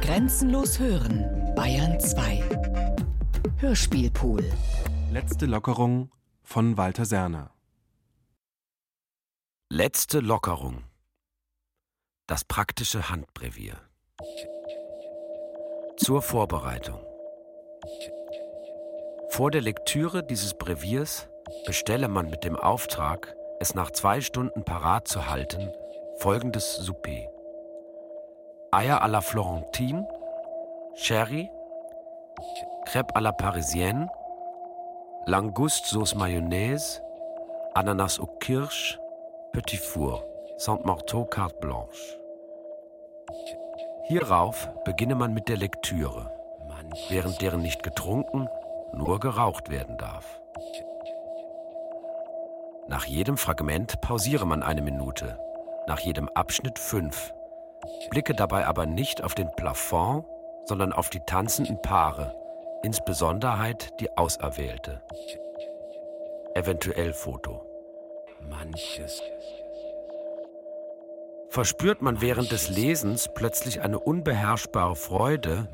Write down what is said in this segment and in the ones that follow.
Grenzenlos hören, Bayern 2. Hörspielpool. Letzte Lockerung von Walter Serner. Letzte Lockerung. Das praktische Handbrevier. Zur Vorbereitung. Vor der Lektüre dieses Breviers bestelle man mit dem Auftrag, es nach zwei Stunden parat zu halten, folgendes Souper. Eier à la Florentine, Sherry, Crêpe à la Parisienne, Langouste Sauce Mayonnaise, Ananas au Kirsch, Petit Four, Saint-Marteau Carte Blanche. Hierauf beginne man mit der Lektüre, während deren nicht getrunken, nur geraucht werden darf. Nach jedem Fragment pausiere man eine Minute, nach jedem Abschnitt fünf. Blicke dabei aber nicht auf den Plafond, sondern auf die tanzenden Paare, insbesondere die Auserwählte. Eventuell Foto. Manches. Verspürt man während des Lesens plötzlich eine unbeherrschbare Freude,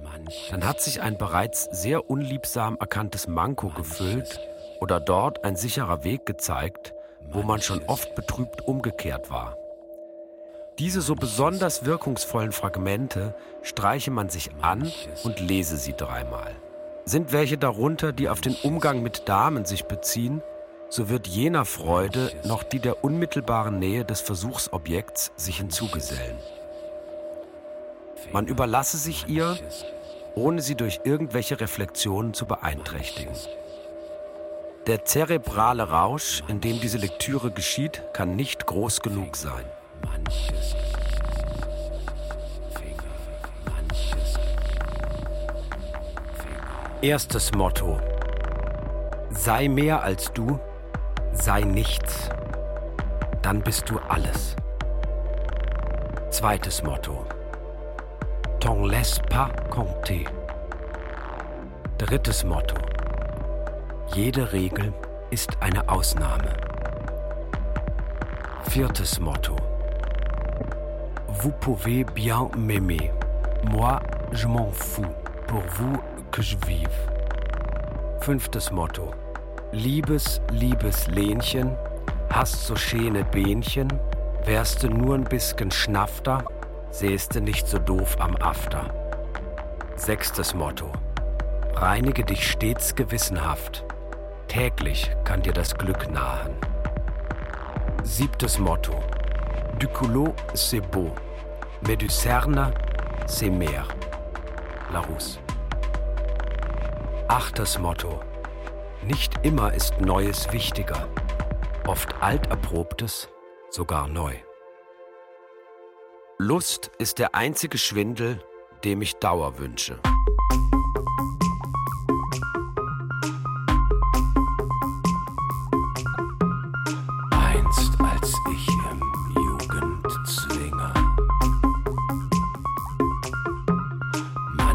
dann hat sich ein bereits sehr unliebsam erkanntes Manko gefüllt oder dort ein sicherer Weg gezeigt, wo man schon oft betrübt umgekehrt war. Diese so besonders wirkungsvollen Fragmente streiche man sich an und lese sie dreimal. Sind welche darunter, die auf den Umgang mit Damen sich beziehen, so wird jener Freude noch die der unmittelbaren Nähe des Versuchsobjekts sich hinzugesellen. Man überlasse sich ihr, ohne sie durch irgendwelche Reflexionen zu beeinträchtigen. Der zerebrale Rausch, in dem diese Lektüre geschieht, kann nicht groß genug sein. Erstes Motto. Sei mehr als du, sei nichts. Dann bist du alles. Zweites Motto. T'en laisse pas compter. Drittes Motto. Jede Regel ist eine Ausnahme. Viertes Motto. Vous pouvez bien m'aimer. Moi, je m'en fous. Pour vous que je vive. Fünftes Motto. Liebes, liebes Lenchen, hast so schöne Behnchen, wärst du nur ein bisschen schnafter, sähst du nicht so doof am After. Sechstes Motto. Reinige dich stets gewissenhaft, Täglich kann dir das Glück nahen. Siebtes Motto. Du culot, c'est beau, mais du cerne, c'est mehr. Larousse. Achtes Motto. Nicht immer ist Neues wichtiger, oft Alterprobtes sogar neu. Lust ist der einzige Schwindel, dem ich Dauer wünsche.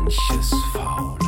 Gewaltigen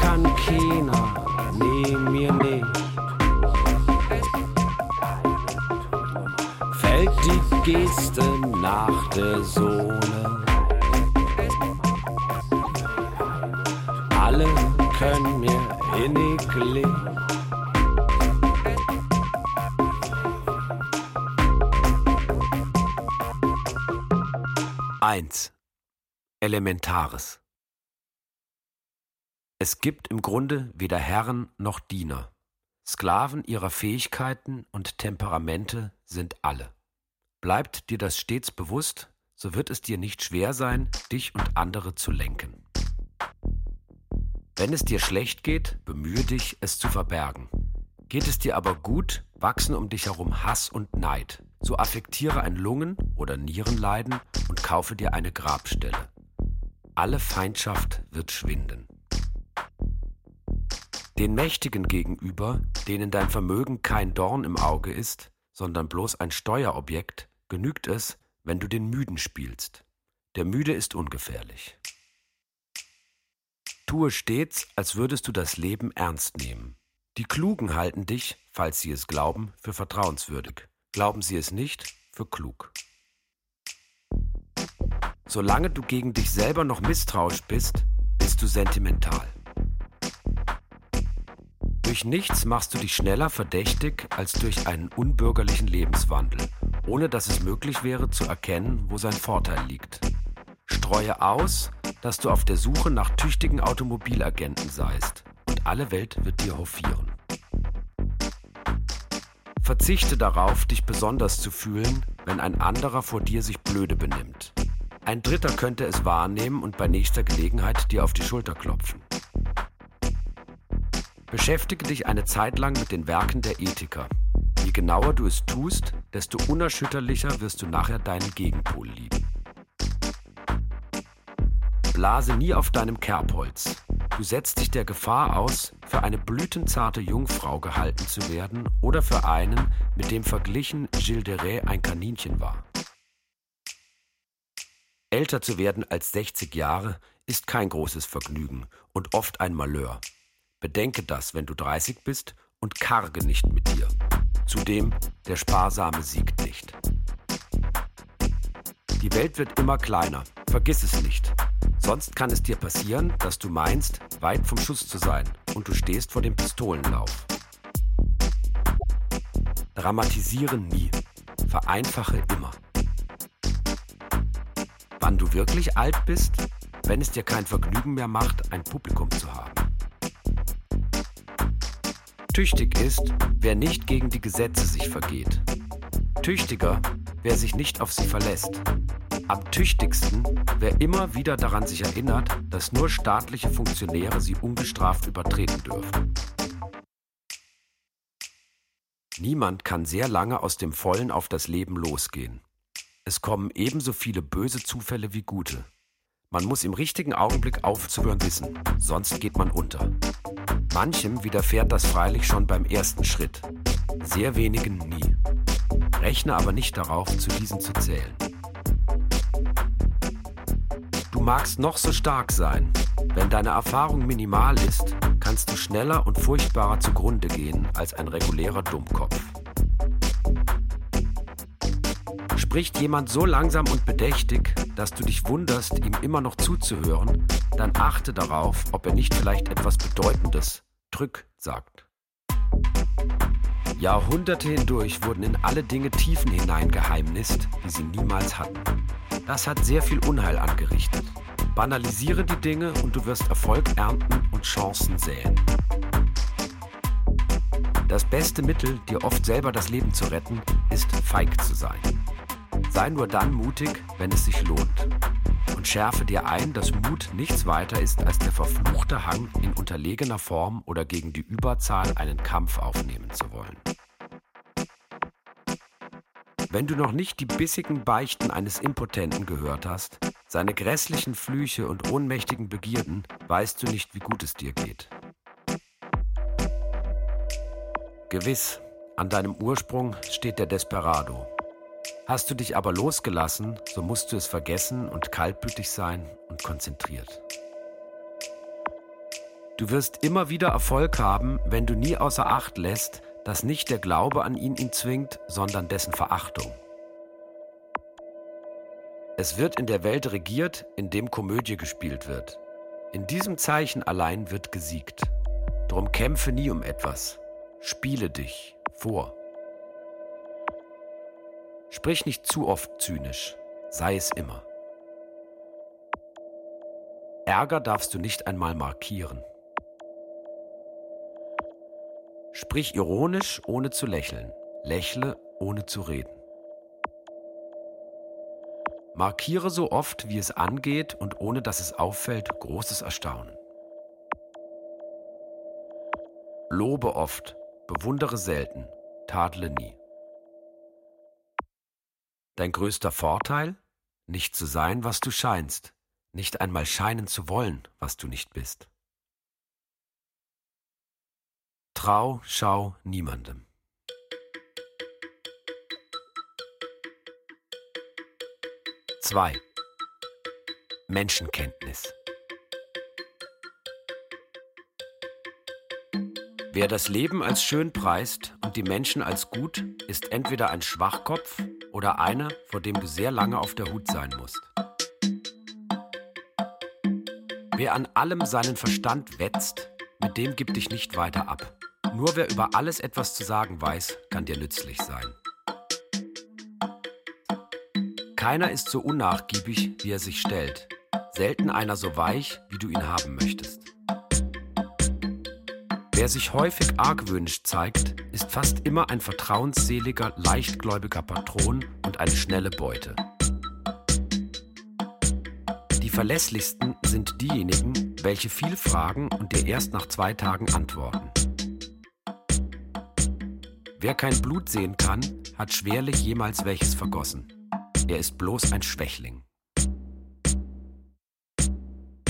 kann keiner, nee, mir nicht. Fällt die Geste nach der Sohle. Alle können mir innig liegen. Eins. Elementares. Es gibt im Grunde weder Herren noch Diener. Sklaven ihrer Fähigkeiten und Temperamente sind alle. Bleibt dir das stets bewusst, so wird es dir nicht schwer sein, dich und andere zu lenken. Wenn es dir schlecht geht, bemühe dich, es zu verbergen. Geht es dir aber gut, wachsen um dich herum Hass und Neid. So affektiere ein Lungen- oder Nierenleiden und kaufe dir eine Grabstelle. Alle Feindschaft wird schwinden. Den Mächtigen gegenüber, denen dein Vermögen kein Dorn im Auge ist, sondern bloß ein Steuerobjekt, genügt es, wenn du den Müden spielst. Der Müde ist ungefährlich. Tue stets, als würdest du das Leben ernst nehmen. Die Klugen halten dich, falls sie es glauben, für vertrauenswürdig. Glauben sie es nicht, für klug. Solange du gegen dich selber noch misstrauisch bist, bist du sentimental. Durch nichts machst du dich schneller verdächtig als durch einen unbürgerlichen Lebenswandel, ohne dass es möglich wäre zu erkennen, wo sein Vorteil liegt. Streue aus, dass du auf der Suche nach tüchtigen Automobilagenten seist, und alle Welt wird dir hofieren. Verzichte darauf, dich besonders zu fühlen, wenn ein anderer vor dir sich blöde benimmt. Ein Dritter könnte es wahrnehmen und bei nächster Gelegenheit dir auf die Schulter klopfen. Beschäftige dich eine Zeit lang mit den Werken der Ethiker. Je genauer du es tust, desto unerschütterlicher wirst du nachher deinen Gegenpol lieben. Blase nie auf deinem Kerbholz. Du setzt dich der Gefahr aus, für eine blütenzarte Jungfrau gehalten zu werden oder für einen, mit dem verglichen Gilles de Rais ein Kaninchen war. Älter zu werden als 60 Jahre ist kein großes Vergnügen und oft ein Malheur. Bedenke das, wenn du 30 bist und karge nicht mit dir. Zudem, der Sparsame siegt nicht. Die Welt wird immer kleiner, vergiss es nicht. Sonst kann es dir passieren, dass du meinst, weit vom Schuss zu sein und du stehst vor dem Pistolenlauf. Dramatisiere nie, vereinfache immer. Wann du wirklich alt bist, wenn es dir kein Vergnügen mehr macht, ein Publikum zu haben. Tüchtig ist, wer nicht gegen die Gesetze sich vergeht. Tüchtiger, wer sich nicht auf sie verlässt. Am tüchtigsten, wer immer wieder daran sich erinnert, dass nur staatliche Funktionäre sie ungestraft übertreten dürfen. Niemand kann sehr lange aus dem Vollen auf das Leben losgehen. Es kommen ebenso viele böse Zufälle wie gute. Man muss im richtigen Augenblick aufzuhören wissen, sonst geht man unter. Manchem widerfährt das freilich schon beim ersten Schritt, sehr wenigen nie. Rechne aber nicht darauf, zu diesen zu zählen. Du magst noch so stark sein, wenn deine Erfahrung minimal ist, kannst du schneller und furchtbarer zugrunde gehen als ein regulärer Dummkopf. Spricht jemand so langsam und bedächtig, dass du dich wunderst, ihm immer noch zuzuhören, dann achte darauf, ob er nicht vielleicht etwas Bedeutendes, Drück, sagt. Jahrhunderte hindurch wurden in alle Dinge Tiefen hineingeheimnist, die sie niemals hatten. Das hat sehr viel Unheil angerichtet. Banalisiere die Dinge und du wirst Erfolg ernten und Chancen säen. Das beste Mittel, dir oft selber das Leben zu retten, ist feig zu sein. Sei nur dann mutig, wenn es sich lohnt. Und schärfe dir ein, dass Mut nichts weiter ist als der verfluchte Hang, in unterlegener Form oder gegen die Überzahl einen Kampf aufnehmen zu wollen. Wenn du noch nicht die bissigen Beichten eines Impotenten gehört hast, seine grässlichen Flüche und ohnmächtigen Begierden, weißt du nicht, wie gut es dir geht. Gewiss, an deinem Ursprung steht der Desperado. Hast du dich aber losgelassen, so musst du es vergessen und kaltblütig sein und konzentriert. Du wirst immer wieder Erfolg haben, wenn du nie außer Acht lässt, dass nicht der Glaube an ihn ihn zwingt, sondern dessen Verachtung. Es wird in der Welt regiert, in dem Komödie gespielt wird. In diesem Zeichen allein wird gesiegt. Drum kämpfe nie um etwas. Spiele dich vor. Sprich nicht zu oft zynisch, sei es immer. Ärger darfst du nicht einmal markieren. Sprich ironisch, ohne zu lächeln. Lächle, ohne zu reden. Markiere so oft, wie es angeht und ohne dass es auffällt, großes Erstaunen. Lobe oft, bewundere selten, tadle nie. Dein größter Vorteil? Nicht zu sein, was du scheinst, nicht einmal scheinen zu wollen, was du nicht bist. Trau, schau niemandem. 2. Menschenkenntnis. Wer das Leben als schön preist und die Menschen als gut, ist entweder ein Schwachkopf oder einer, vor dem du sehr lange auf der Hut sein musst. Wer an allem seinen Verstand wetzt, mit dem gib dich nicht weiter ab. Nur wer über alles etwas zu sagen weiß, kann dir nützlich sein. Keiner ist so unnachgiebig, wie er sich stellt. Selten einer so weich, wie du ihn haben möchtest. Wer sich häufig argwöhnisch zeigt, ist fast immer ein vertrauensseliger, leichtgläubiger Patron und eine schnelle Beute. Die verlässlichsten sind diejenigen, welche viel fragen und dir erst nach zwei Tagen antworten. Wer kein Blut sehen kann, hat schwerlich jemals welches vergossen. Er ist bloß ein Schwächling.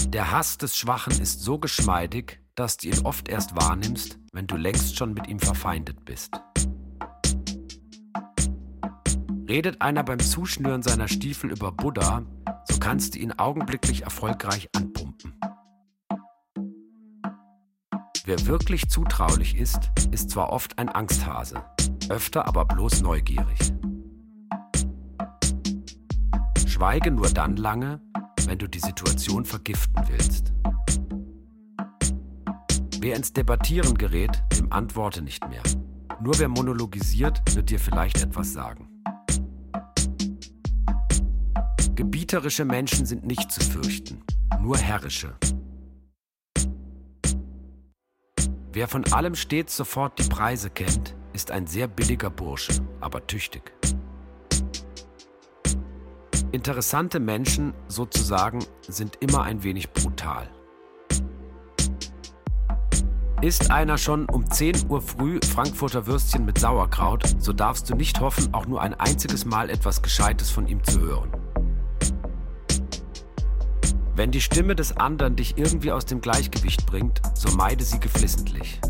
Der Hass des Schwachen ist so geschmeidig, dass du ihn oft erst wahrnimmst, wenn du längst schon mit ihm verfeindet bist. Redet einer beim Zuschnüren seiner Stiefel über Buddha, so kannst du ihn augenblicklich erfolgreich anpumpen. Wer wirklich zutraulich ist, ist zwar oft ein Angsthase, öfter aber bloß neugierig. Schweige nur dann lange, wenn du die Situation vergiften willst. Wer ins Debattieren gerät, dem antworte nicht mehr. Nur wer monologisiert, wird dir vielleicht etwas sagen. Gebieterische Menschen sind nicht zu fürchten, nur herrische. Wer von allem stets sofort die Preise kennt, ist ein sehr billiger Bursche, aber tüchtig. Interessante Menschen sozusagen sind immer ein wenig brutal. Ist einer schon um 10 Uhr früh Frankfurter Würstchen mit Sauerkraut, so darfst du nicht hoffen, auch nur ein einziges Mal etwas Gescheites von ihm zu hören. Wenn die Stimme des anderen dich irgendwie aus dem Gleichgewicht bringt, so meide sie geflissentlich.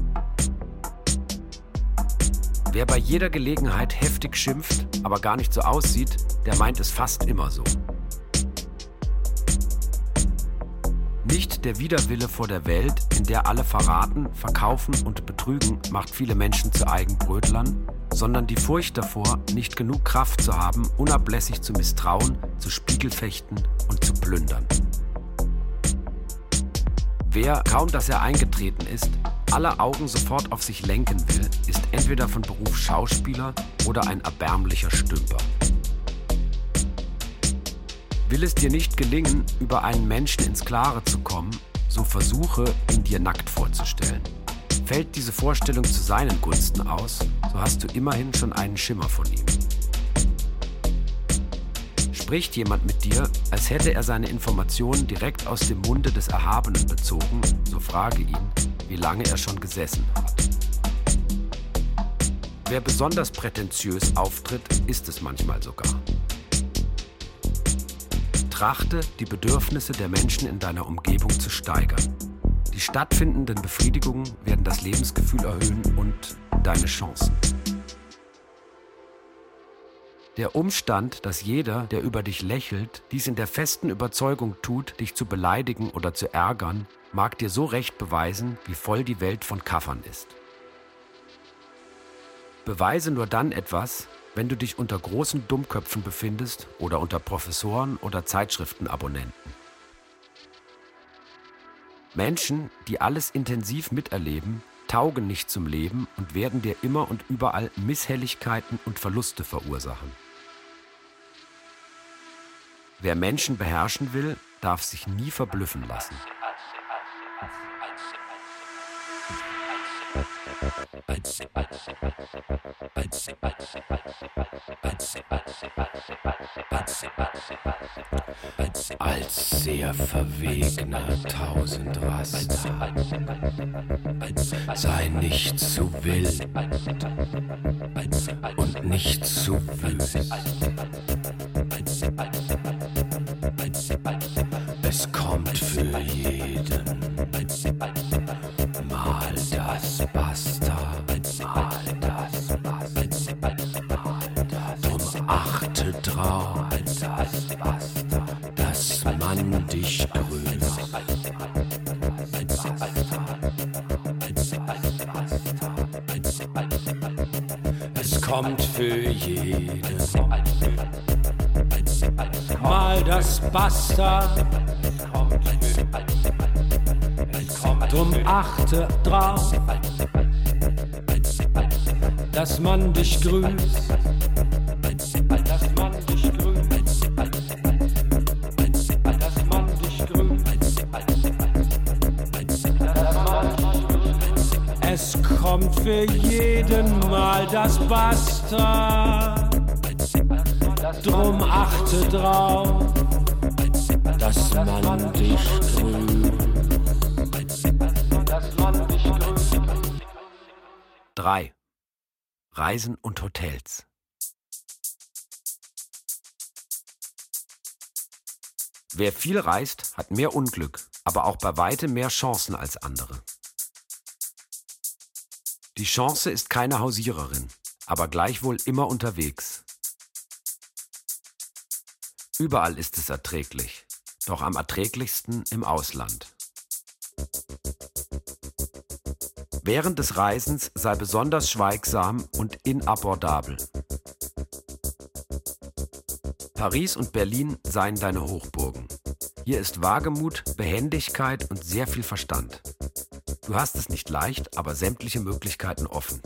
Wer bei jeder Gelegenheit heftig schimpft, aber gar nicht so aussieht, der meint es fast immer so. Nicht der Widerwille vor der Welt, in der alle verraten, verkaufen und betrügen, macht viele Menschen zu Eigenbrötlern, sondern die Furcht davor, nicht genug Kraft zu haben, unablässig zu misstrauen, zu Spiegelfechten und zu plündern. Wer, kaum dass er eingetreten ist, alle Augen sofort auf sich lenken will, ist entweder von Beruf Schauspieler oder ein erbärmlicher Stümper. Will es dir nicht gelingen, über einen Menschen ins Klare zu kommen, so versuche, ihn dir nackt vorzustellen. Fällt diese Vorstellung zu seinen Gunsten aus, so hast du immerhin schon einen Schimmer von ihm. Spricht jemand mit dir, als hätte er seine Informationen direkt aus dem Munde des Erhabenen bezogen, so frage ihn, wie lange er schon gesessen hat. Wer besonders prätentiös auftritt, ist es manchmal sogar. Trachte, die Bedürfnisse der Menschen in deiner Umgebung zu steigern. Die stattfindenden Befriedigungen werden das Lebensgefühl erhöhen und deine Chancen. Der Umstand, dass jeder, der über dich lächelt, dies in der festen Überzeugung tut, dich zu beleidigen oder zu ärgern, mag dir so recht beweisen, wie voll die Welt von Kaffern ist. Beweise nur dann etwas, wenn du dich unter großen Dummköpfen befindest oder unter Professoren oder Zeitschriftenabonnenten. Menschen, die alles intensiv miterleben, taugen nicht zum Leben und werden dir immer und überall Misshelligkeiten und Verluste verursachen. Wer Menschen beherrschen will, darf sich nie verblüffen lassen. Als sehr verwegener Tausendraster sei nicht zu wild und nicht zu wüst. Das Basta. Drum achte drauf, dass man dich grüßt. Dass man dich grüßt. Dass man dich grüßt. Es kommt für jeden Mal das Basta. Drum achte drauf, Wer viel reist, hat mehr Unglück, aber auch bei weitem mehr Chancen als andere. Die Chance ist keine Hausiererin, aber gleichwohl immer unterwegs. Überall ist es erträglich, doch am erträglichsten im Ausland. Während des Reisens sei besonders schweigsam und inabordabel. Paris und Berlin seien deine Hochburgen. Hier ist Wagemut, Behendigkeit und sehr viel Verstand. Du hast es nicht leicht, aber sämtliche Möglichkeiten offen.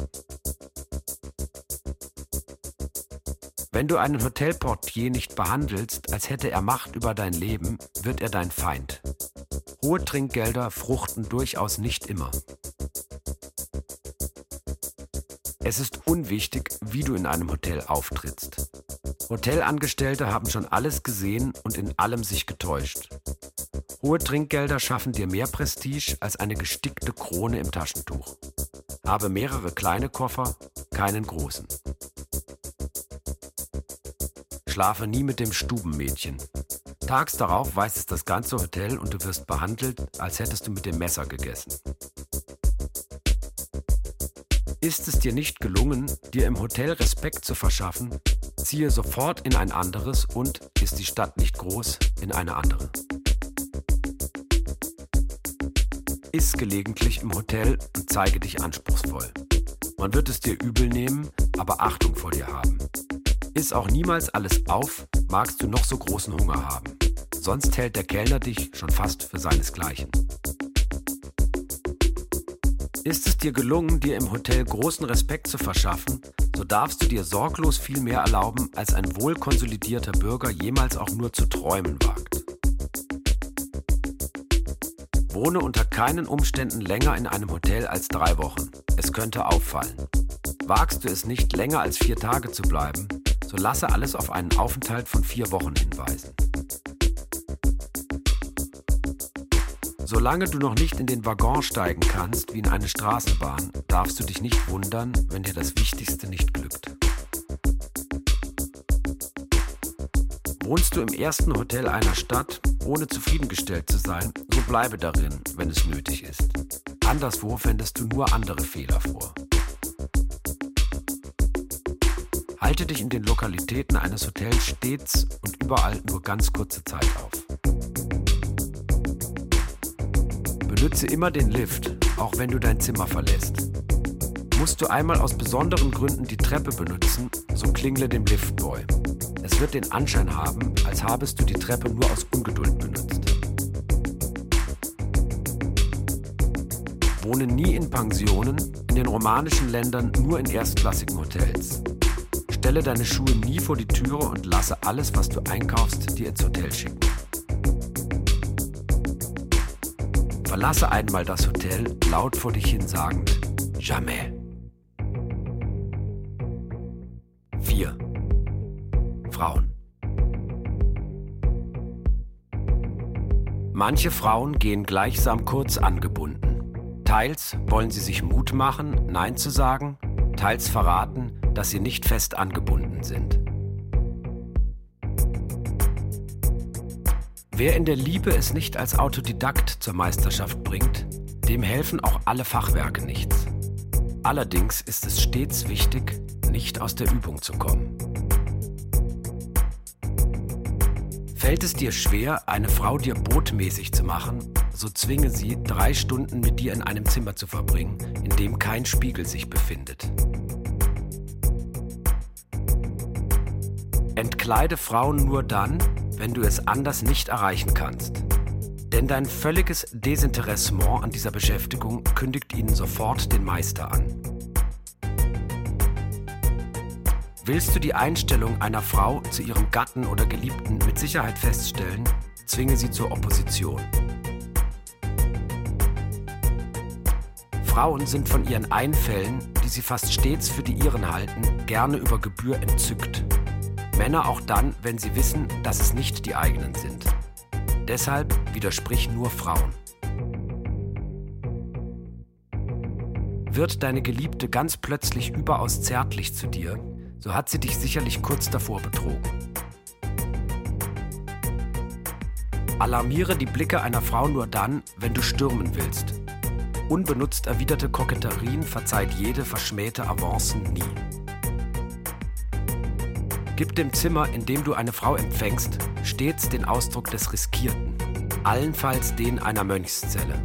Wenn du einen Hotelportier nicht behandelst, als hätte er Macht über dein Leben, wird er dein Feind. Hohe Trinkgelder fruchten durchaus nicht immer. Es ist unwichtig, wie du in einem Hotel auftrittst. Hotelangestellte haben schon alles gesehen und in allem sich getäuscht. Hohe Trinkgelder schaffen dir mehr Prestige als eine gestickte Krone im Taschentuch. Habe mehrere kleine Koffer, keinen großen. Schlafe nie mit dem Stubenmädchen. Tags darauf weiß es das ganze Hotel und du wirst behandelt, als hättest du mit dem Messer gegessen. Ist es dir nicht gelungen, dir im Hotel Respekt zu verschaffen, ziehe sofort in ein anderes und, ist die Stadt nicht groß, in eine andere. Iss gelegentlich im Hotel und zeige dich anspruchsvoll. Man wird es dir übel nehmen, aber Achtung vor dir haben. Iss auch niemals alles auf, magst du noch so großen Hunger haben. Sonst hält der Kellner dich schon fast für seinesgleichen. Ist es dir gelungen, dir im Hotel großen Respekt zu verschaffen, so darfst du dir sorglos viel mehr erlauben, als ein wohlkonsolidierter Bürger jemals auch nur zu träumen wagt. Wohne unter keinen Umständen länger in einem Hotel als drei Wochen. Es könnte auffallen. Wagst du es nicht länger als vier Tage zu bleiben, so lasse alles auf einen Aufenthalt von vier Wochen hinweisen. Solange du noch nicht in den Waggon steigen kannst wie in eine Straßenbahn, darfst du dich nicht wundern, wenn dir das Wichtigste nicht glückt. Wohnst du im ersten Hotel einer Stadt, ohne zufriedengestellt zu sein, so bleibe darin, wenn es nötig ist. Anderswo fändest du nur andere Fehler vor. Halte dich in den Lokalitäten eines Hotels stets und überall nur ganz kurze Zeit auf. Benütze immer den Lift, auch wenn du dein Zimmer verlässt. Musst du einmal aus besonderen Gründen die Treppe benutzen, so klingle dem Liftboy. Es wird den Anschein haben, als habest du die Treppe nur aus Ungeduld benutzt. Wohne nie in Pensionen, in den romanischen Ländern nur in erstklassigen Hotels. Stelle deine Schuhe nie vor die Türe und lasse alles, was du einkaufst, dir ins Hotel schicken. Verlasse einmal das Hotel, laut vor dich hin sagend, jamais. 4. Frauen. Manche Frauen gehen gleichsam kurz angebunden. Teils wollen sie sich Mut machen, Nein zu sagen, teils verraten, dass sie nicht fest angebunden sind. Wer in der Liebe es nicht als Autodidakt zur Meisterschaft bringt, dem helfen auch alle Fachwerke nichts. Allerdings ist es stets wichtig, nicht aus der Übung zu kommen. Fällt es dir schwer, eine Frau dir botmäßig zu machen, so zwinge sie, drei Stunden mit dir in einem Zimmer zu verbringen, in dem kein Spiegel sich befindet. Entkleide Frauen nur dann, wenn du es anders nicht erreichen kannst. Denn dein völliges Desinteressement an dieser Beschäftigung kündigt ihnen sofort den Meister an. Willst du die Einstellung einer Frau zu ihrem Gatten oder Geliebten mit Sicherheit feststellen, zwinge sie zur Opposition. Frauen sind von ihren Einfällen, die sie fast stets für die ihren halten, gerne über Gebühr entzückt. Männer auch dann, wenn sie wissen, dass es nicht die eigenen sind. Deshalb widersprich nur Frauen. Wird deine Geliebte ganz plötzlich überaus zärtlich zu dir, so hat sie dich sicherlich kurz davor betrogen. Alarmiere die Blicke einer Frau nur dann, wenn du stürmen willst. Unbenutzt erwiderte Koketterien verzeiht jede verschmähte Avancen nie. Gib dem Zimmer, in dem du eine Frau empfängst, stets den Ausdruck des Riskierten, allenfalls den einer Mönchszelle.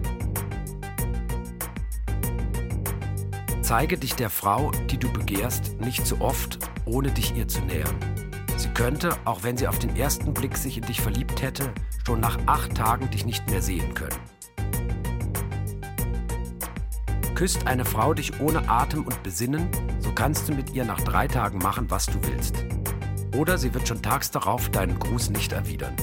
Zeige dich der Frau, die du begehrst, nicht zu oft, ohne dich ihr zu nähern. Sie könnte, auch wenn sie auf den ersten Blick sich in dich verliebt hätte, schon nach acht Tagen dich nicht mehr sehen können. Küsst eine Frau dich ohne Atem und Besinnen, so kannst du mit ihr nach drei Tagen machen, was du willst. Oder sie wird schon tags darauf deinen Gruß nicht erwidern.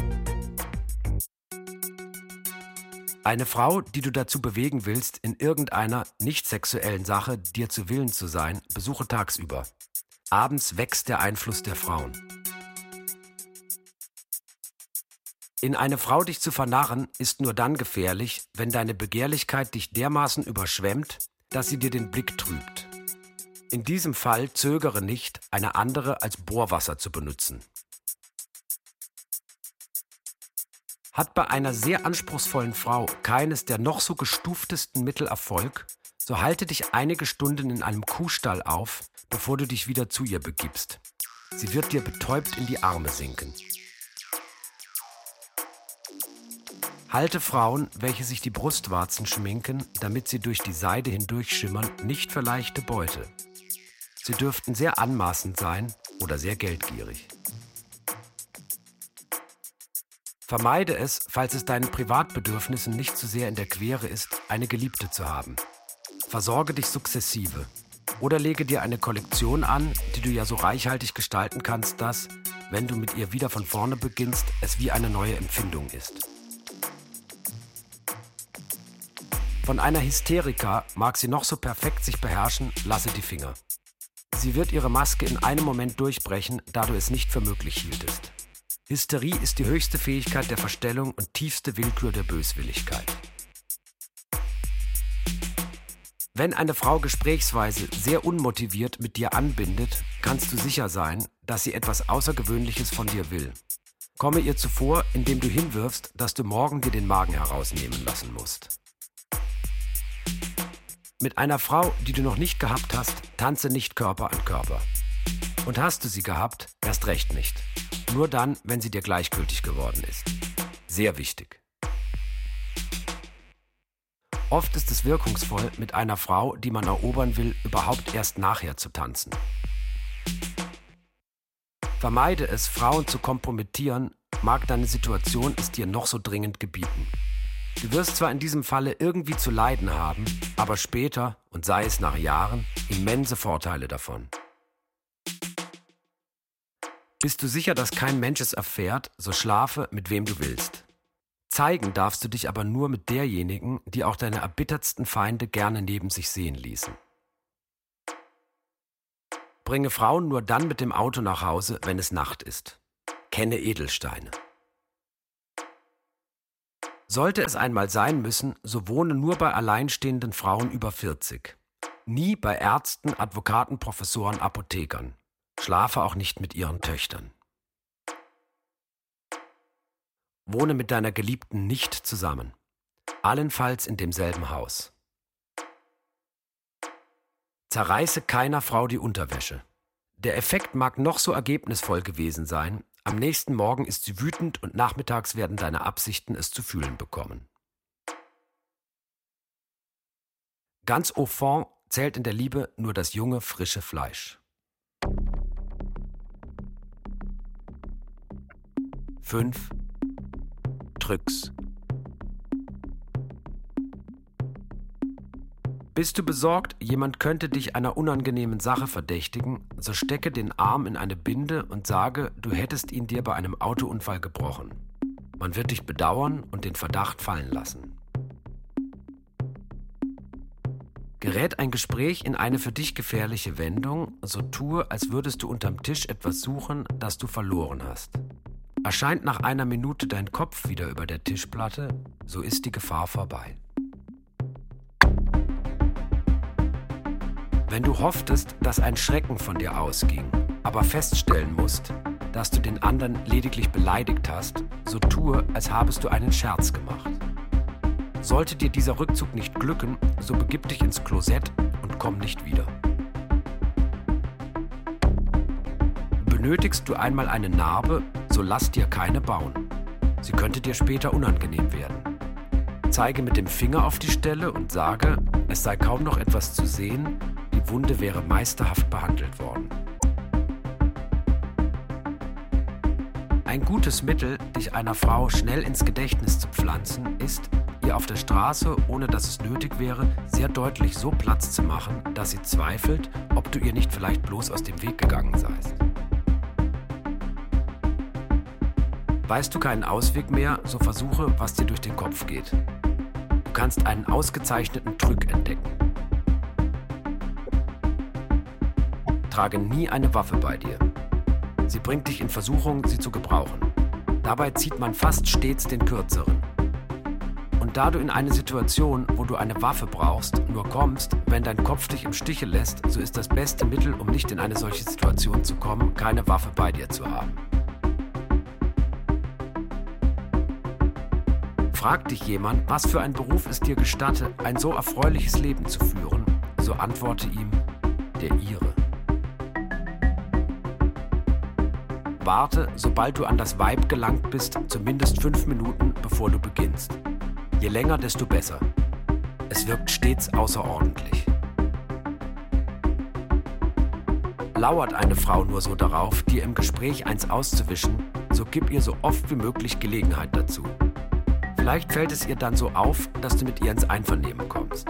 Eine Frau, die du dazu bewegen willst, in irgendeiner nicht sexuellen Sache dir zu Willen zu sein, besuche tagsüber. Abends wächst der Einfluss der Frauen. In eine Frau dich zu vernarren, ist nur dann gefährlich, wenn deine Begehrlichkeit dich dermaßen überschwemmt, dass sie dir den Blick trübt. In diesem Fall zögere nicht, eine andere als Bohrwasser zu benutzen. Hat bei einer sehr anspruchsvollen Frau keines der noch so gestuftesten Mittel Erfolg, so halte dich einige Stunden in einem Kuhstall auf, bevor du dich wieder zu ihr begibst. Sie wird dir betäubt in die Arme sinken. Halte Frauen, welche sich die Brustwarzen schminken, damit sie durch die Seide hindurch schimmern, nicht für leichte Beute. Sie dürften sehr anmaßend sein oder sehr geldgierig. Vermeide es, falls es deinen Privatbedürfnissen nicht zu sehr in der Quere ist, eine Geliebte zu haben. Versorge dich sukzessive oder lege dir eine Kollektion an, die du ja so reichhaltig gestalten kannst, dass, wenn du mit ihr wieder von vorne beginnst, es wie eine neue Empfindung ist. Von einer Hysterika mag sie noch so perfekt sich beherrschen, lasse die Finger. Sie wird ihre Maske in einem Moment durchbrechen, da du es nicht für möglich hieltest. Hysterie ist die höchste Fähigkeit der Verstellung und tiefste Willkür der Böswilligkeit. Wenn eine Frau gesprächsweise sehr unmotiviert mit dir anbindet, kannst du sicher sein, dass sie etwas Außergewöhnliches von dir will. Komme ihr zuvor, indem du hinwirfst, dass du morgen dir den Magen herausnehmen lassen musst. Mit einer Frau, die du noch nicht gehabt hast, tanze nicht Körper an Körper. Und hast du sie gehabt, erst recht nicht. Nur dann, wenn sie dir gleichgültig geworden ist. Sehr wichtig. Oft ist es wirkungsvoll, mit einer Frau, die man erobern will, überhaupt erst nachher zu tanzen. Vermeide es, Frauen zu kompromittieren, mag deine Situation es dir noch so dringend gebieten. Du wirst zwar in diesem Falle irgendwie zu leiden haben, aber später, und sei es nach Jahren, immense Vorteile davon. Bist du sicher, dass kein Mensch es erfährt, so schlafe mit wem du willst. Zeigen darfst du dich aber nur mit derjenigen, die auch deine erbittertsten Feinde gerne neben sich sehen ließen. Bringe Frauen nur dann mit dem Auto nach Hause, wenn es Nacht ist. Kenne Edelsteine. Sollte es einmal sein müssen, so wohne nur bei alleinstehenden Frauen über 40. Nie bei Ärzten, Advokaten, Professoren, Apothekern. Schlafe auch nicht mit ihren Töchtern. Wohne mit deiner Geliebten nicht zusammen. Allenfalls in demselben Haus. Zerreiße keiner Frau die Unterwäsche. Der Effekt mag noch so ergebnisvoll gewesen sein, am nächsten Morgen ist sie wütend und nachmittags werden deine Absichten es zu fühlen bekommen. Ganz au fond zählt in der Liebe nur das junge, frische Fleisch. 5. Tricks. Bist du besorgt, jemand könnte dich einer unangenehmen Sache verdächtigen, so stecke den Arm in eine Binde und sage, du hättest ihn dir bei einem Autounfall gebrochen. Man wird dich bedauern und den Verdacht fallen lassen. Gerät ein Gespräch in eine für dich gefährliche Wendung, so tue, als würdest du unterm Tisch etwas suchen, das du verloren hast. Erscheint nach einer Minute dein Kopf wieder über der Tischplatte, so ist die Gefahr vorbei. Wenn du hofftest, dass ein Schrecken von dir ausging, aber feststellen musst, dass du den anderen lediglich beleidigt hast, so tue, als habest du einen Scherz gemacht. Sollte dir dieser Rückzug nicht glücken, so begib dich ins Klosett und komm nicht wieder. Benötigst du einmal eine Narbe, so lass dir keine bauen. Sie könnte dir später unangenehm werden. Zeige mit dem Finger auf die Stelle und sage, es sei kaum noch etwas zu sehen, Wunde wäre meisterhaft behandelt worden. Ein gutes Mittel, dich einer Frau schnell ins Gedächtnis zu pflanzen, ist, ihr auf der Straße, ohne dass es nötig wäre, sehr deutlich so Platz zu machen, dass sie zweifelt, ob du ihr nicht vielleicht bloß aus dem Weg gegangen seist. Weißt du keinen Ausweg mehr, so versuche, was dir durch den Kopf geht. Du kannst einen ausgezeichneten Trück entdecken. Trage nie eine Waffe bei dir. Sie bringt dich in Versuchung, sie zu gebrauchen. Dabei zieht man fast stets den kürzeren. Und da du in eine Situation, wo du eine Waffe brauchst, nur kommst, wenn dein Kopf dich im Stiche lässt, so ist das beste Mittel, um nicht in eine solche Situation zu kommen, keine Waffe bei dir zu haben. Fragt dich jemand, was für ein Beruf es dir gestatte, ein so erfreuliches Leben zu führen, so antworte ihm, der ihre. Warte, sobald du an das Weib gelangt bist, zumindest fünf Minuten, bevor du beginnst. Je länger, desto besser. Es wirkt stets außerordentlich. Lauert eine Frau nur so darauf, dir im Gespräch eins auszuwischen, so gib ihr so oft wie möglich Gelegenheit dazu. Vielleicht fällt es ihr dann so auf, dass du mit ihr ins Einvernehmen kommst.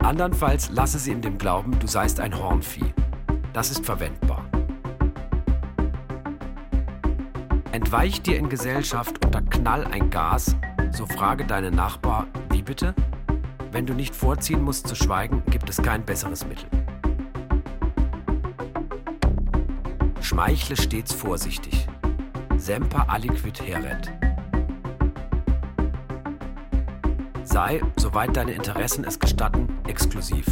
Andernfalls lasse sie in dem Glauben, du seist ein Hornvieh. Das ist verwendbar. Entweicht dir in Gesellschaft unter Knall ein Gas, so frage deinen Nachbar, wie bitte? Wenn du nicht vorziehen musst zu schweigen, gibt es kein besseres Mittel. Schmeichle stets vorsichtig. Semper aliquid heret. sei, soweit deine Interessen es gestatten, exklusiv.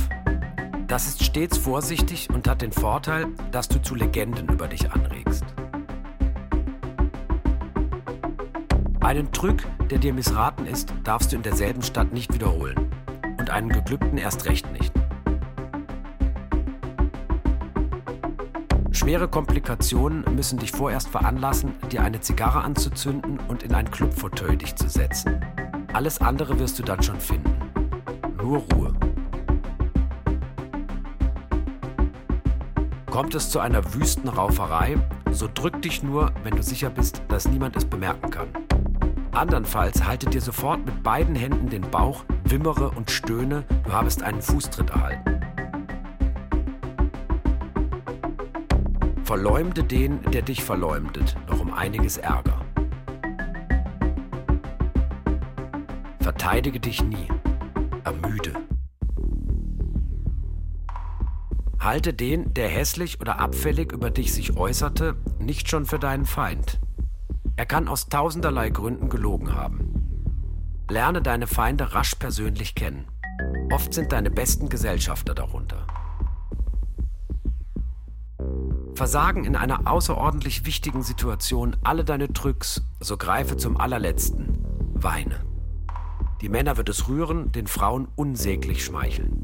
Das ist stets vorsichtig und hat den Vorteil, dass du zu Legenden über dich anregst. Einen Trück, der dir missraten ist, darfst du in derselben Stadt nicht wiederholen. Und einen geglückten erst recht nicht. Schwere Komplikationen müssen dich vorerst veranlassen, dir eine Zigarre anzuzünden und in ein Clubfauteuil dich zu setzen. Alles andere wirst du dann schon finden. Nur Ruhe. Kommt es zu einer wüsten Rauferei, so drück dich nur, wenn du sicher bist, dass niemand es bemerken kann. Andernfalls halte dir sofort mit beiden Händen den Bauch, wimmere und stöhne, du habest einen Fußtritt erhalten. Verleumde den, der dich verleumdet, noch um einiges Ärger. Verteidige dich nie. Ermüde. Halte den, der hässlich oder abfällig über dich sich äußerte, nicht schon für deinen Feind. Er kann aus tausenderlei Gründen gelogen haben. Lerne deine Feinde rasch persönlich kennen. Oft sind deine besten Gesellschafter darunter. Versagen in einer außerordentlich wichtigen Situation alle deine Trücks, so greife zum allerletzten. Weine. Die Männer wird es rühren, den Frauen unsäglich schmeicheln.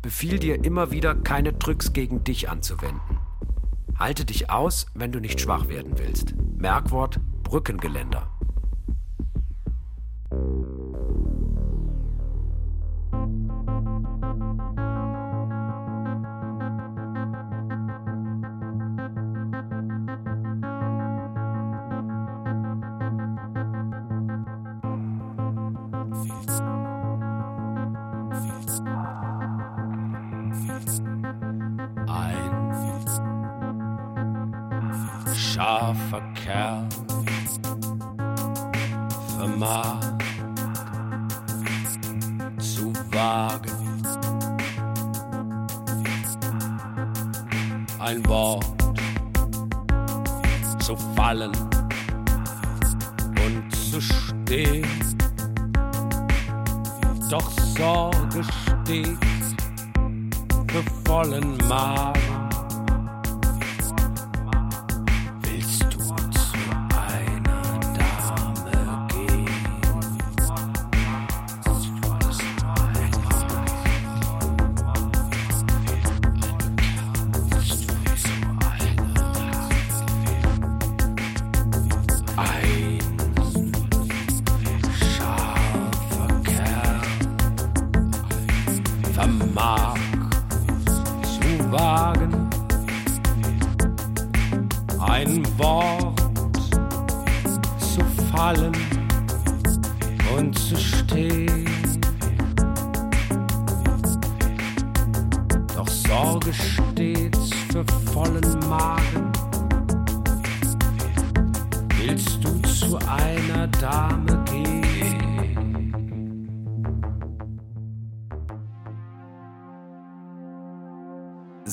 Befiehl dir immer wieder, keine Tricks gegen dich anzuwenden. Halte dich aus, wenn du nicht schwach werden willst. Merkwort Brückengeländer. Scharfer Kerl vermag zu wagen. Ein Wort zu fallen und zu stehen. Doch Sorge steht für vollen Magen.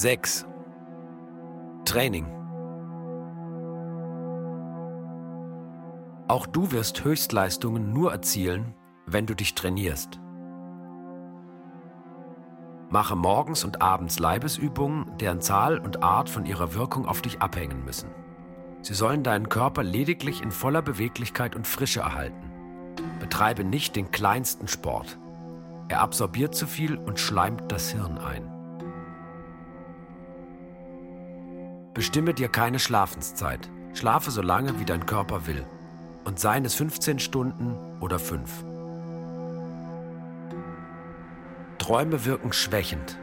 Sechs. Training. Auch du wirst Höchstleistungen nur erzielen, wenn du dich trainierst. Mache morgens und abends Leibesübungen, deren Zahl und Art von ihrer Wirkung auf dich abhängen müssen. Sie sollen deinen Körper lediglich in voller Beweglichkeit und Frische erhalten. Betreibe nicht den kleinsten Sport. Er absorbiert zu viel und schleimt das Hirn ein. Bestimme dir keine Schlafenszeit. Schlafe so lange, wie dein Körper will. Und seien es 15 Stunden oder 5. Träume wirken schwächend.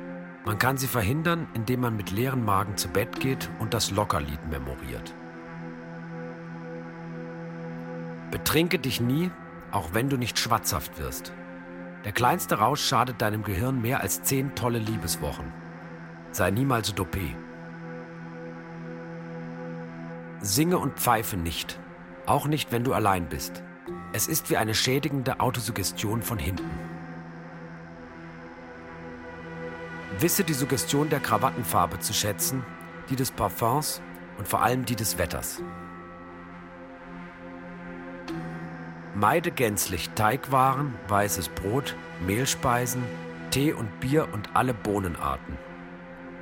Man kann sie verhindern, indem man mit leeren Magen zu Bett geht und das Lockerlied memoriert. Betrinke dich nie, auch wenn du nicht schwatzhaft wirst. Der kleinste Rausch schadet deinem Gehirn mehr als zehn tolle Liebeswochen. Sei niemals dopé. Singe und pfeife nicht, auch nicht, wenn du allein bist. Es ist wie eine schädigende Autosuggestion von hinten. Wisse die Suggestion der Krawattenfarbe zu schätzen, die des Parfums und vor allem die des Wetters. Meide gänzlich Teigwaren, weißes Brot, Mehlspeisen, Tee und Bier und alle Bohnenarten.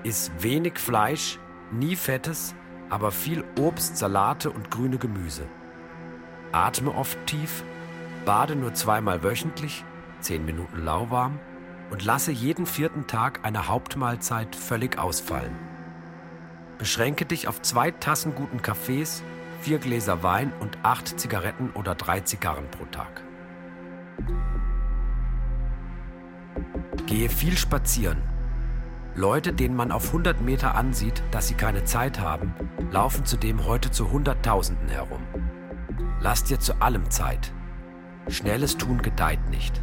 Iss wenig Fleisch, nie Fettes, aber viel Obst, Salate und grüne Gemüse. Atme oft tief, bade nur zweimal wöchentlich, zehn Minuten lauwarm und lasse jeden vierten Tag eine Hauptmahlzeit völlig ausfallen. Beschränke dich auf zwei Tassen guten Kaffees, vier Gläser Wein und acht Zigaretten oder drei Zigarren pro Tag. Gehe viel spazieren. Leute, denen man auf 100 Meter ansieht, dass sie keine Zeit haben, laufen zudem heute zu Hunderttausenden herum. Lass dir zu allem Zeit. Schnelles Tun gedeiht nicht.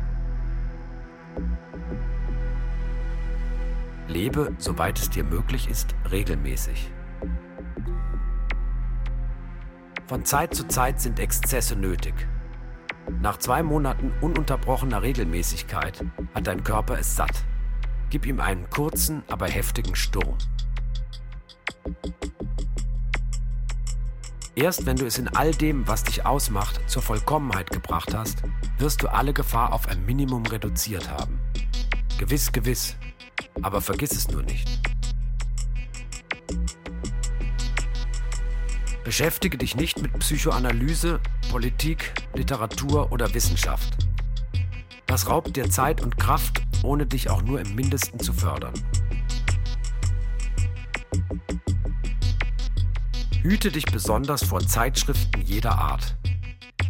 Lebe, soweit es dir möglich ist, regelmäßig. Von Zeit zu Zeit sind Exzesse nötig. Nach zwei Monaten ununterbrochener Regelmäßigkeit hat dein Körper es satt. Gib ihm einen kurzen, aber heftigen Sturm. Erst wenn du es in all dem, was dich ausmacht, zur Vollkommenheit gebracht hast, wirst du alle Gefahr auf ein Minimum reduziert haben. Gewiss, gewiss, aber vergiss es nur nicht. Beschäftige dich nicht mit Psychoanalyse, Politik, Literatur oder Wissenschaft. Das raubt dir Zeit und Kraft, ohne dich auch nur im mindesten zu fördern. Hüte dich besonders vor Zeitschriften jeder Art.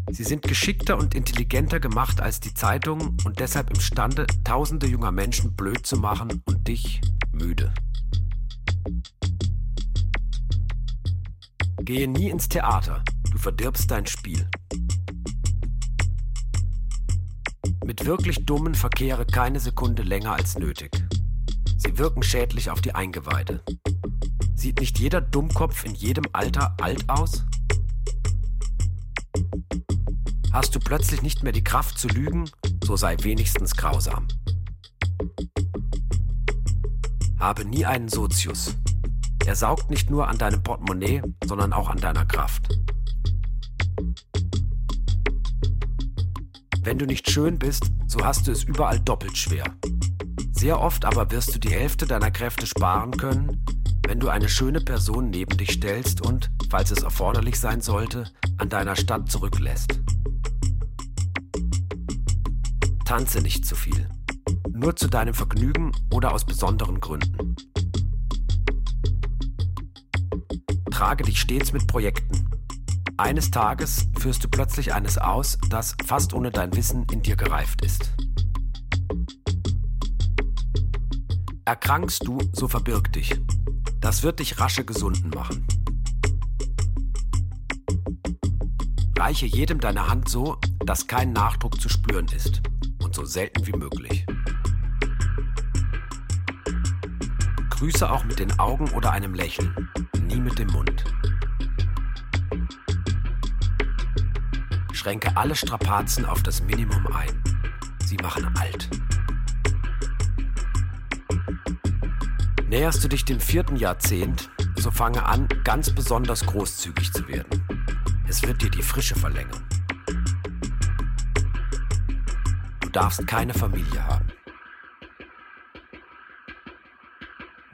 Sie sind geschickter und intelligenter gemacht als die Zeitungen und deshalb imstande, tausende junger Menschen blöd zu machen und dich müde. Gehe nie ins Theater, du verdirbst dein Spiel. Mit wirklich Dummen verkehre keine Sekunde länger als nötig. Sie wirken schädlich auf die Eingeweide. Sieht nicht jeder Dummkopf in jedem Alter alt aus? Hast du plötzlich nicht mehr die Kraft zu lügen, so sei wenigstens grausam. Habe nie einen Sozius, er saugt nicht nur an deinem Portemonnaie, sondern auch an deiner Kraft. Wenn du nicht schön bist, so hast du es überall doppelt schwer. Sehr oft aber wirst du die Hälfte deiner Kräfte sparen können, wenn du eine schöne Person neben dich stellst und, falls es erforderlich sein sollte, an deiner Stadt zurücklässt. Tanze nicht zu viel. Nur zu deinem Vergnügen oder aus besonderen Gründen. Trage dich stets mit Projekten. Eines Tages führst du plötzlich eines aus, das fast ohne dein Wissen in dir gereift ist. Erkrankst du, so verbirg dich. Das wird dich rasche gesunden machen. Reiche jedem deine Hand so, dass kein Nachdruck zu spüren ist und so selten wie möglich. Grüße auch mit den Augen oder einem Lächeln nie mit dem Mund. Schränke alle Strapazen auf das Minimum ein. Sie machen alt. Näherst du dich dem vierten Jahrzehnt, so fange an, ganz besonders großzügig zu werden. Es wird dir die Frische verlängern. Du darfst keine Familie haben.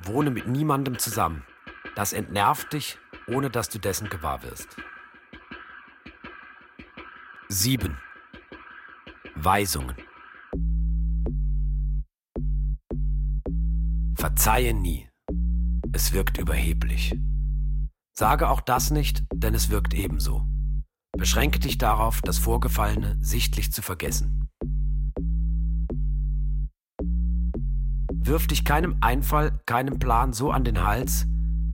Wohne mit niemandem zusammen. Das entnervt dich, ohne dass du dessen gewahr wirst. 7. Weisungen. Verzeihe nie. Es wirkt überheblich. Sage auch das nicht, denn es wirkt ebenso. Beschränke dich darauf, das Vorgefallene sichtlich zu vergessen. Wirf dich keinem Einfall, keinem Plan so an den Hals,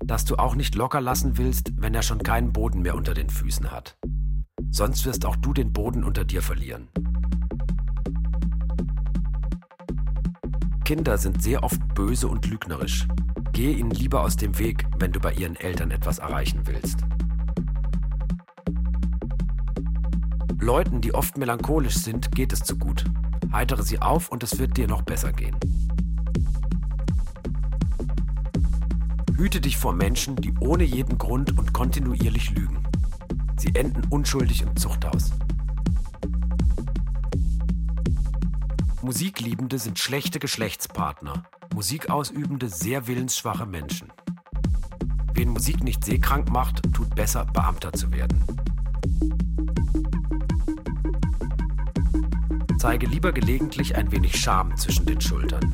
dass du auch nicht locker lassen willst, wenn er schon keinen Boden mehr unter den Füßen hat. Sonst wirst auch du den Boden unter dir verlieren. Kinder sind sehr oft böse und lügnerisch. Gehe ihnen lieber aus dem Weg, wenn du bei ihren Eltern etwas erreichen willst. Leuten, die oft melancholisch sind, geht es zu gut. Heitere sie auf und es wird dir noch besser gehen. Hüte dich vor Menschen, die ohne jeden Grund und kontinuierlich lügen. Sie enden unschuldig im Zuchthaus. Musikliebende sind schlechte Geschlechtspartner, Musikausübende sehr willensschwache Menschen. wen Musik nicht seekrank macht, tut besser, Beamter zu werden. Zeige lieber gelegentlich ein wenig Scham zwischen den Schultern.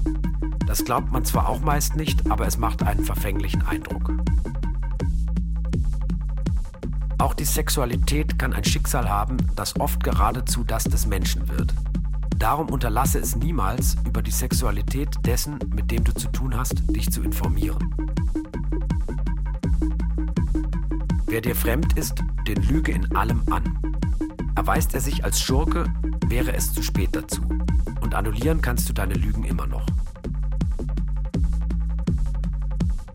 Das glaubt man zwar auch meist nicht, aber es macht einen verfänglichen Eindruck. Auch die Sexualität kann ein Schicksal haben, das oft geradezu das des Menschen wird. Darum unterlasse es niemals, über die Sexualität dessen, mit dem du zu tun hast, dich zu informieren. Wer dir fremd ist, den lüge in allem an. Erweist er sich als Schurke, wäre es zu spät dazu. Und annullieren kannst du deine Lügen immer noch.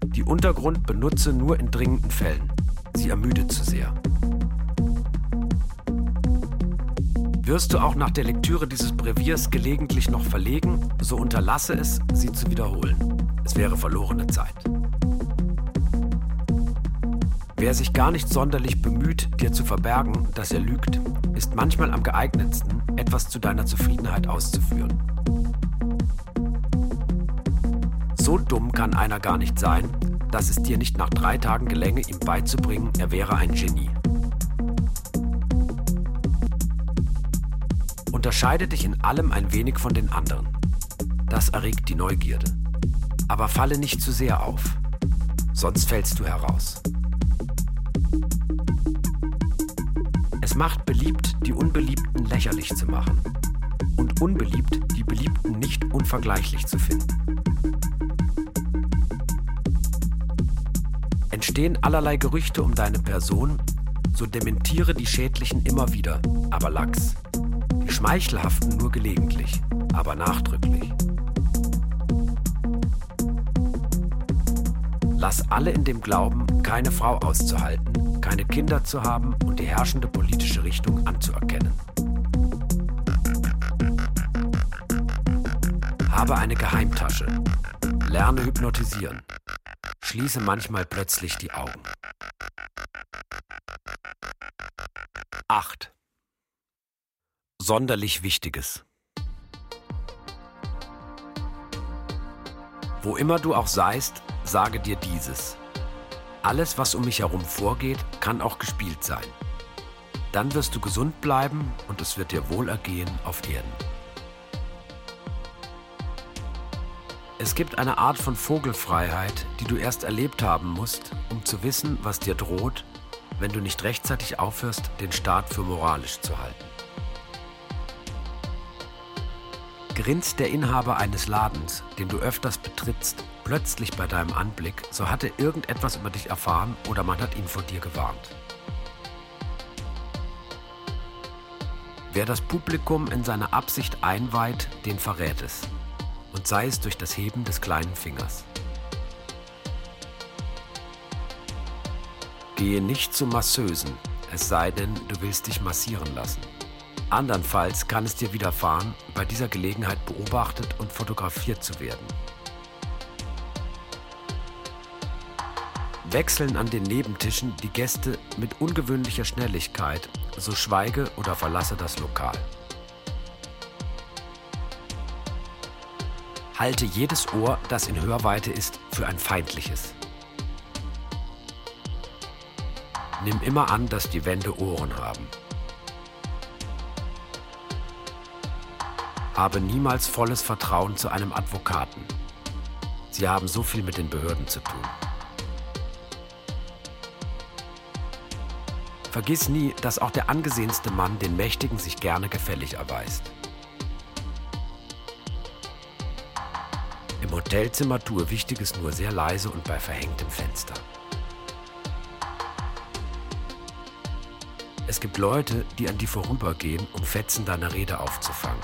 Die Untergrund benutze nur in dringenden Fällen. Sie ermüdet zu sehr. Wirst du auch nach der Lektüre dieses Breviers gelegentlich noch verlegen, so unterlasse es, sie zu wiederholen. Es wäre verlorene Zeit. Wer sich gar nicht sonderlich bemüht, dir zu verbergen, dass er lügt, ist manchmal am geeignetsten, etwas zu deiner Zufriedenheit auszuführen. So dumm kann einer gar nicht sein, dass es dir nicht nach drei Tagen gelänge, ihm beizubringen, er wäre ein Genie. Unterscheide dich in allem ein wenig von den anderen. Das erregt die Neugierde. Aber falle nicht zu sehr auf, sonst fällst du heraus. Es macht beliebt, die Unbeliebten lächerlich zu machen und unbeliebt, die Beliebten nicht unvergleichlich zu finden. Entstehen allerlei Gerüchte um deine Person, so dementiere die schädlichen immer wieder, aber lax. Die schmeichelhaften nur gelegentlich, aber nachdrücklich. Lass alle in dem Glauben, keine Frau auszuhalten, keine Kinder zu haben und die herrschende politische Richtung anzuerkennen. Habe eine Geheimtasche. Lerne hypnotisieren schließe manchmal plötzlich die Augen. 8. Sonderlich Wichtiges. Wo immer du auch seist, sage dir dieses. Alles, was um mich herum vorgeht, kann auch gespielt sein. Dann wirst du gesund bleiben und es wird dir wohlergehen auf Erden. Es gibt eine Art von Vogelfreiheit, die du erst erlebt haben musst, um zu wissen, was dir droht, wenn du nicht rechtzeitig aufhörst, den Staat für moralisch zu halten. Grinst der Inhaber eines Ladens, den du öfters betrittst, plötzlich bei deinem Anblick, so hat er irgendetwas über dich erfahren oder man hat ihn vor dir gewarnt. Wer das Publikum in seine Absicht einweiht, den verrät es und sei es durch das Heben des kleinen Fingers. Gehe nicht zu Masseusen, es sei denn, du willst dich massieren lassen. Andernfalls kann es dir widerfahren, bei dieser Gelegenheit beobachtet und fotografiert zu werden. Wechseln an den Nebentischen die Gäste mit ungewöhnlicher Schnelligkeit, so schweige oder verlasse das Lokal. Halte jedes Ohr, das in Hörweite ist, für ein feindliches. Nimm immer an, dass die Wände Ohren haben. Habe niemals volles Vertrauen zu einem Advokaten. Sie haben so viel mit den Behörden zu tun. Vergiss nie, dass auch der angesehenste Mann den Mächtigen sich gerne gefällig erweist. Hotelzimmer tue Wichtiges nur sehr leise und bei verhängtem Fenster. Es gibt Leute, die an dir vorübergehen, um Fetzen deiner Rede aufzufangen.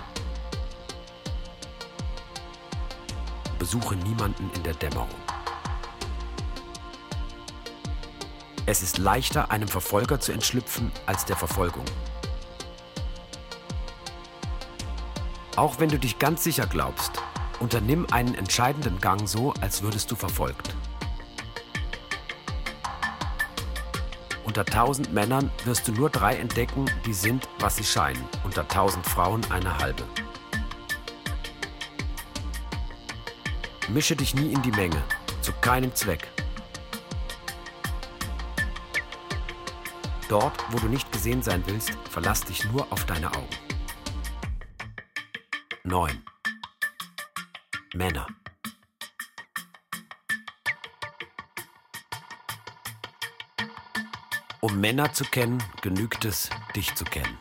Besuche niemanden in der Dämmerung. Es ist leichter, einem Verfolger zu entschlüpfen, als der Verfolgung. Auch wenn du dich ganz sicher glaubst, Unternimm einen entscheidenden Gang so, als würdest du verfolgt. Unter tausend Männern wirst du nur drei entdecken, die sind, was sie scheinen. Unter tausend Frauen eine halbe. Mische dich nie in die Menge, zu keinem Zweck. Dort, wo du nicht gesehen sein willst, verlass dich nur auf deine Augen. 9. Männer. Um Männer zu kennen, genügt es, dich zu kennen.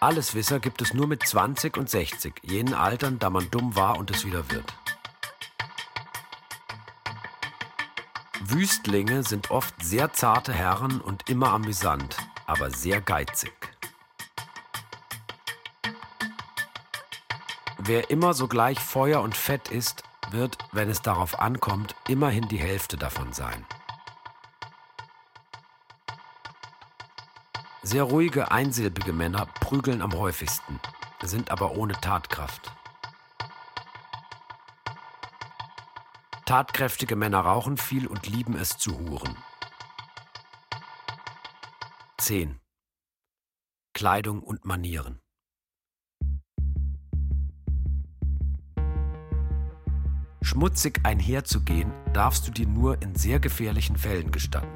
Alleswisser gibt es nur mit 20 und 60, jenen Altern, da man dumm war und es wieder wird. Wüstlinge sind oft sehr zarte Herren und immer amüsant, aber sehr geizig. Wer immer sogleich Feuer und Fett ist, wird, wenn es darauf ankommt, immerhin die Hälfte davon sein. Sehr ruhige, einsilbige Männer prügeln am häufigsten, sind aber ohne Tatkraft. Tatkräftige Männer rauchen viel und lieben es zu huren. 10. Kleidung und Manieren. Schmutzig einherzugehen darfst du dir nur in sehr gefährlichen Fällen gestatten.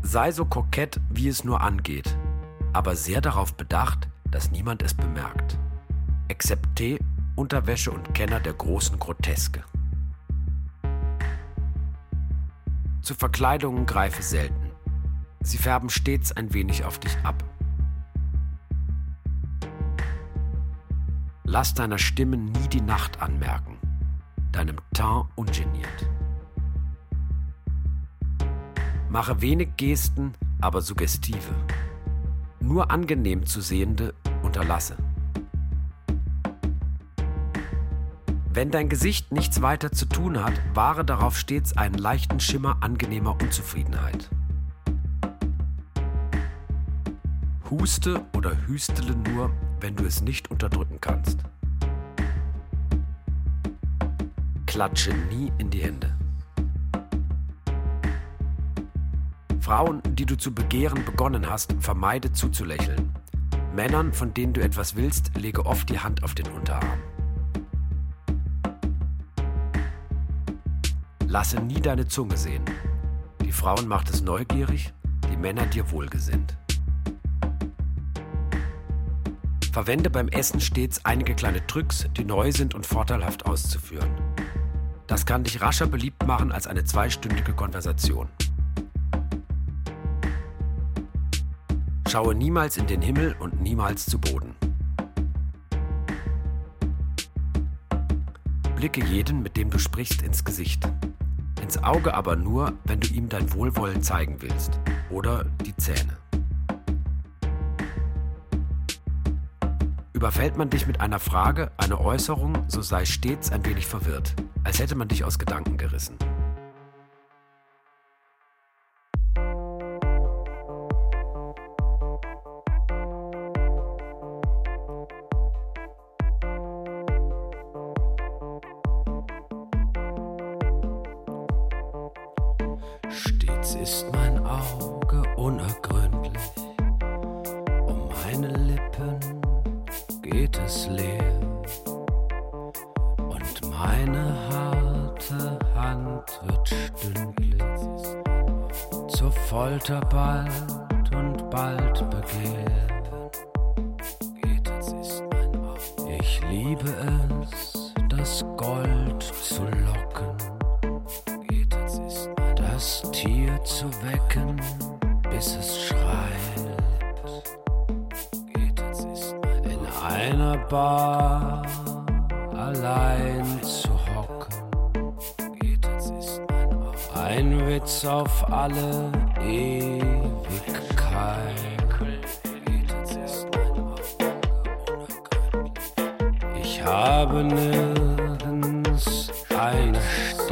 Sei so kokett, wie es nur angeht, aber sehr darauf bedacht, dass niemand es bemerkt. Excepté Unterwäsche und Kenner der großen Groteske. Zu Verkleidungen greife selten. Sie färben stets ein wenig auf dich ab. Lass deiner Stimme nie die Nacht anmerken, deinem Teint ungeniert. Mache wenig Gesten, aber suggestive. Nur angenehm zu sehende unterlasse. Wenn dein Gesicht nichts weiter zu tun hat, wahre darauf stets einen leichten Schimmer angenehmer Unzufriedenheit. Huste oder hüstele nur, wenn du es nicht unterdrücken kannst. Klatsche nie in die Hände. Frauen, die du zu begehren begonnen hast, vermeide zuzulächeln. Männern, von denen du etwas willst, lege oft die Hand auf den Unterarm. Lasse nie deine Zunge sehen. Die Frauen macht es neugierig, die Männer dir wohlgesinnt. Verwende beim Essen stets einige kleine Tricks, die neu sind und vorteilhaft auszuführen. Das kann dich rascher beliebt machen als eine zweistündige Konversation. Schaue niemals in den Himmel und niemals zu Boden. Blicke jeden, mit dem du sprichst, ins Gesicht. Ins Auge aber nur, wenn du ihm dein Wohlwollen zeigen willst. Oder die Zähne. Überfällt man dich mit einer Frage, einer Äußerung, so sei stets ein wenig verwirrt, als hätte man dich aus Gedanken gerissen.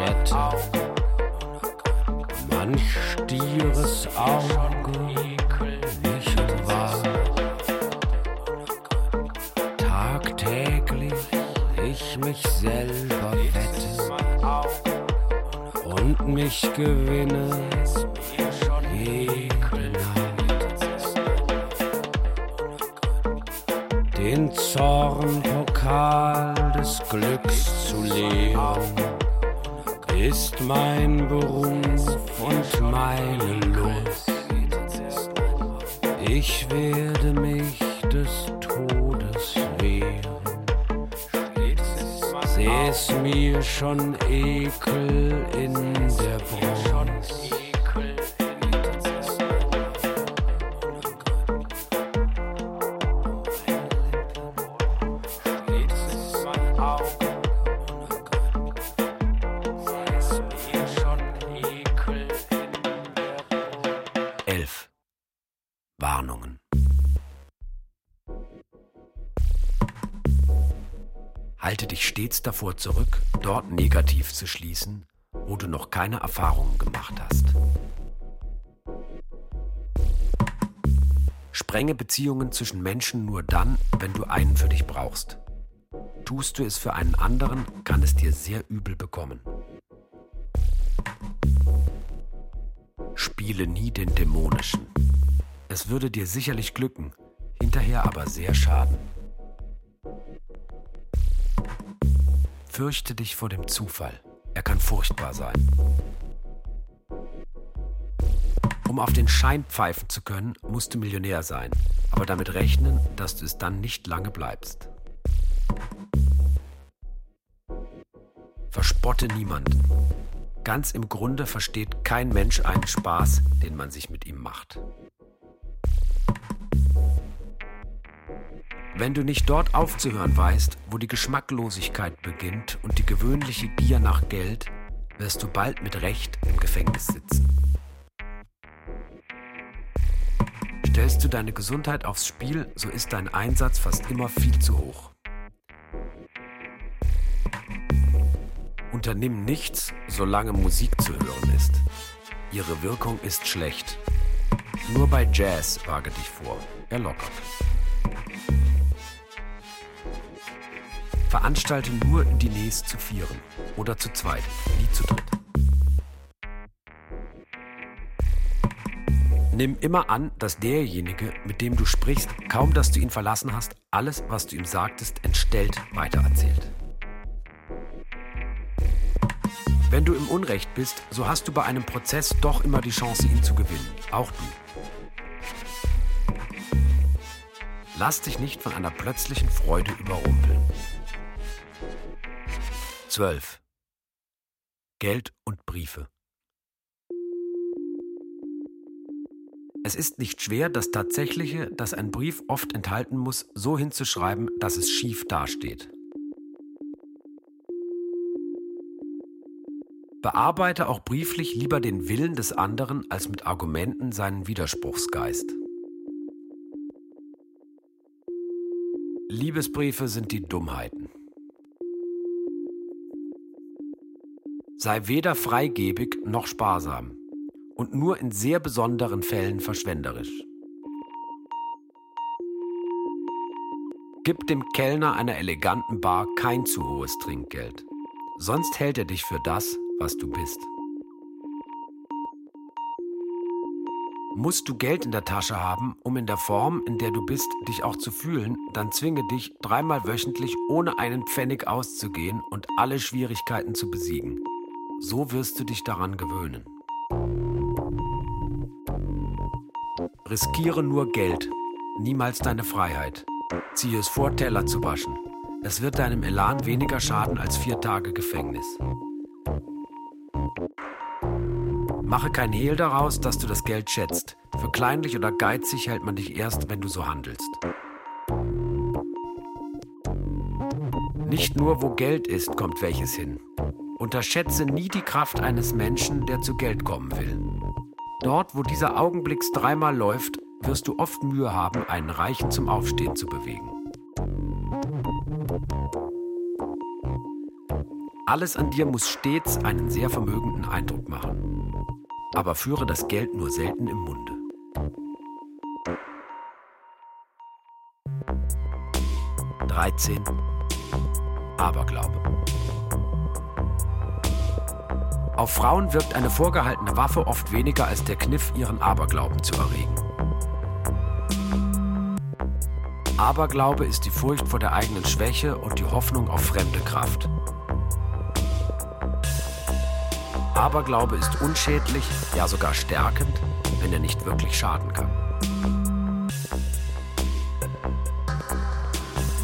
Stätte manch stieres Auge nicht wahr. Tagtäglich ich mich selber wette und mich gewinne. Den Zornpokal des Glücks zu leeren ist mein Beruf und meine Lust. Ich werde mich des Todes wehren. Seh es mir schon Ekel in der Brust. Davor zurück, dort negativ zu schließen, wo du noch keine Erfahrungen gemacht hast. Sprenge Beziehungen zwischen Menschen nur dann, wenn du einen für dich brauchst. Tust du es für einen anderen, kann es dir sehr übel bekommen. Spiele nie den Dämonischen. Es würde dir sicherlich glücken, hinterher aber sehr schaden. Fürchte dich vor dem Zufall. Er kann furchtbar sein. Um auf den Schein pfeifen zu können, musst du Millionär sein, aber damit rechnen, dass du es dann nicht lange bleibst. Verspotte niemanden. Ganz im Grunde versteht kein Mensch einen Spaß, den man sich mit ihm macht. Wenn du nicht dort aufzuhören weißt, wo die Geschmacklosigkeit beginnt und die gewöhnliche Gier nach Geld, wirst du bald mit Recht im Gefängnis sitzen. Stellst du deine Gesundheit aufs Spiel, so ist dein Einsatz fast immer viel zu hoch. Unternimm nichts, solange Musik zu hören ist. Ihre Wirkung ist schlecht. Nur bei Jazz wage dich vor. Er lockert. Veranstalte nur Diners zu vieren oder zu zweit, nie zu dritt. Nimm immer an, dass derjenige, mit dem du sprichst, kaum dass du ihn verlassen hast, alles, was du ihm sagtest, entstellt weitererzählt. Wenn du im Unrecht bist, so hast du bei einem Prozess doch immer die Chance, ihn zu gewinnen. Auch du. Lass dich nicht von einer plötzlichen Freude überrumpeln. 12. Geld und Briefe. Es ist nicht schwer, das Tatsächliche, das ein Brief oft enthalten muss, so hinzuschreiben, dass es schief dasteht. Bearbeite auch brieflich lieber den Willen des anderen als mit Argumenten seinen Widerspruchsgeist. Liebesbriefe sind die Dummheiten. Sei weder freigebig noch sparsam und nur in sehr besonderen Fällen verschwenderisch. Gib dem Kellner einer eleganten Bar kein zu hohes Trinkgeld, sonst hält er dich für das, was du bist. Musst du Geld in der Tasche haben, um in der Form, in der du bist, dich auch zu fühlen, dann zwinge dich, dreimal wöchentlich ohne einen Pfennig auszugehen und alle Schwierigkeiten zu besiegen. So wirst du dich daran gewöhnen. Riskiere nur Geld, niemals deine Freiheit. Ziehe es vor, Teller zu waschen. Es wird deinem Elan weniger schaden als vier Tage Gefängnis. Mache kein Hehl daraus, dass du das Geld schätzt. Für kleinlich oder geizig hält man dich erst, wenn du so handelst. Nicht nur wo Geld ist, kommt welches hin. Unterschätze nie die Kraft eines Menschen, der zu Geld kommen will. Dort, wo dieser Augenblick dreimal läuft, wirst du oft Mühe haben, einen Reichen zum Aufstehen zu bewegen. Alles an dir muss stets einen sehr vermögenden Eindruck machen. Aber führe das Geld nur selten im Munde. Dreizehn. Aberglaube. Auf Frauen wirkt eine vorgehaltene Waffe oft weniger als der Kniff, ihren Aberglauben zu erregen. Aberglaube ist die Furcht vor der eigenen Schwäche und die Hoffnung auf fremde Kraft. Aberglaube ist unschädlich, ja sogar stärkend, wenn er nicht wirklich schaden kann.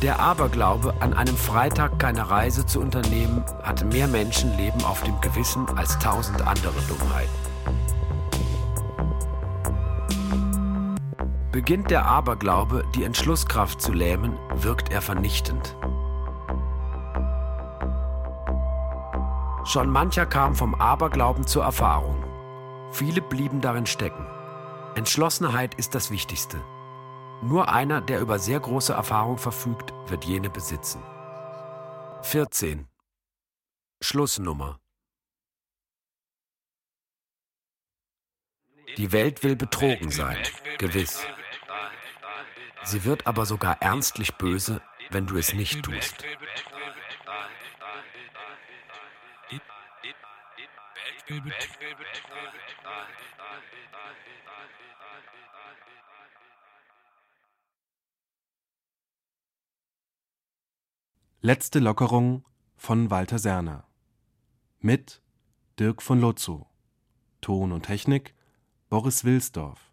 Der Aberglaube, an einem Freitag keine Reise zu unternehmen, hat mehr Menschenleben auf dem Gewissen als tausend andere Dummheiten. Beginnt der Aberglaube, die Entschlusskraft zu lähmen, wirkt er vernichtend. Schon mancher kam vom Aberglauben zur Erfahrung. Viele blieben darin stecken. Entschlossenheit ist das Wichtigste. Nur einer, der über sehr große Erfahrung verfügt, wird jene besitzen. 14. Schlussnummer. Die Welt will betrogen sein, gewiss. Sie wird aber sogar ernstlich böse, wenn du es nicht tust. Letzte Lockerung von Walter Serner. Mit Dirk von Lotzow. Ton und Technik Boris Wilsdorf.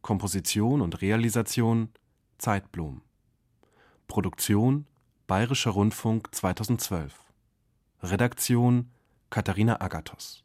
Komposition und Realisation Zeitblom. Produktion Bayerischer Rundfunk 2012. Redaktion Katharina Agathos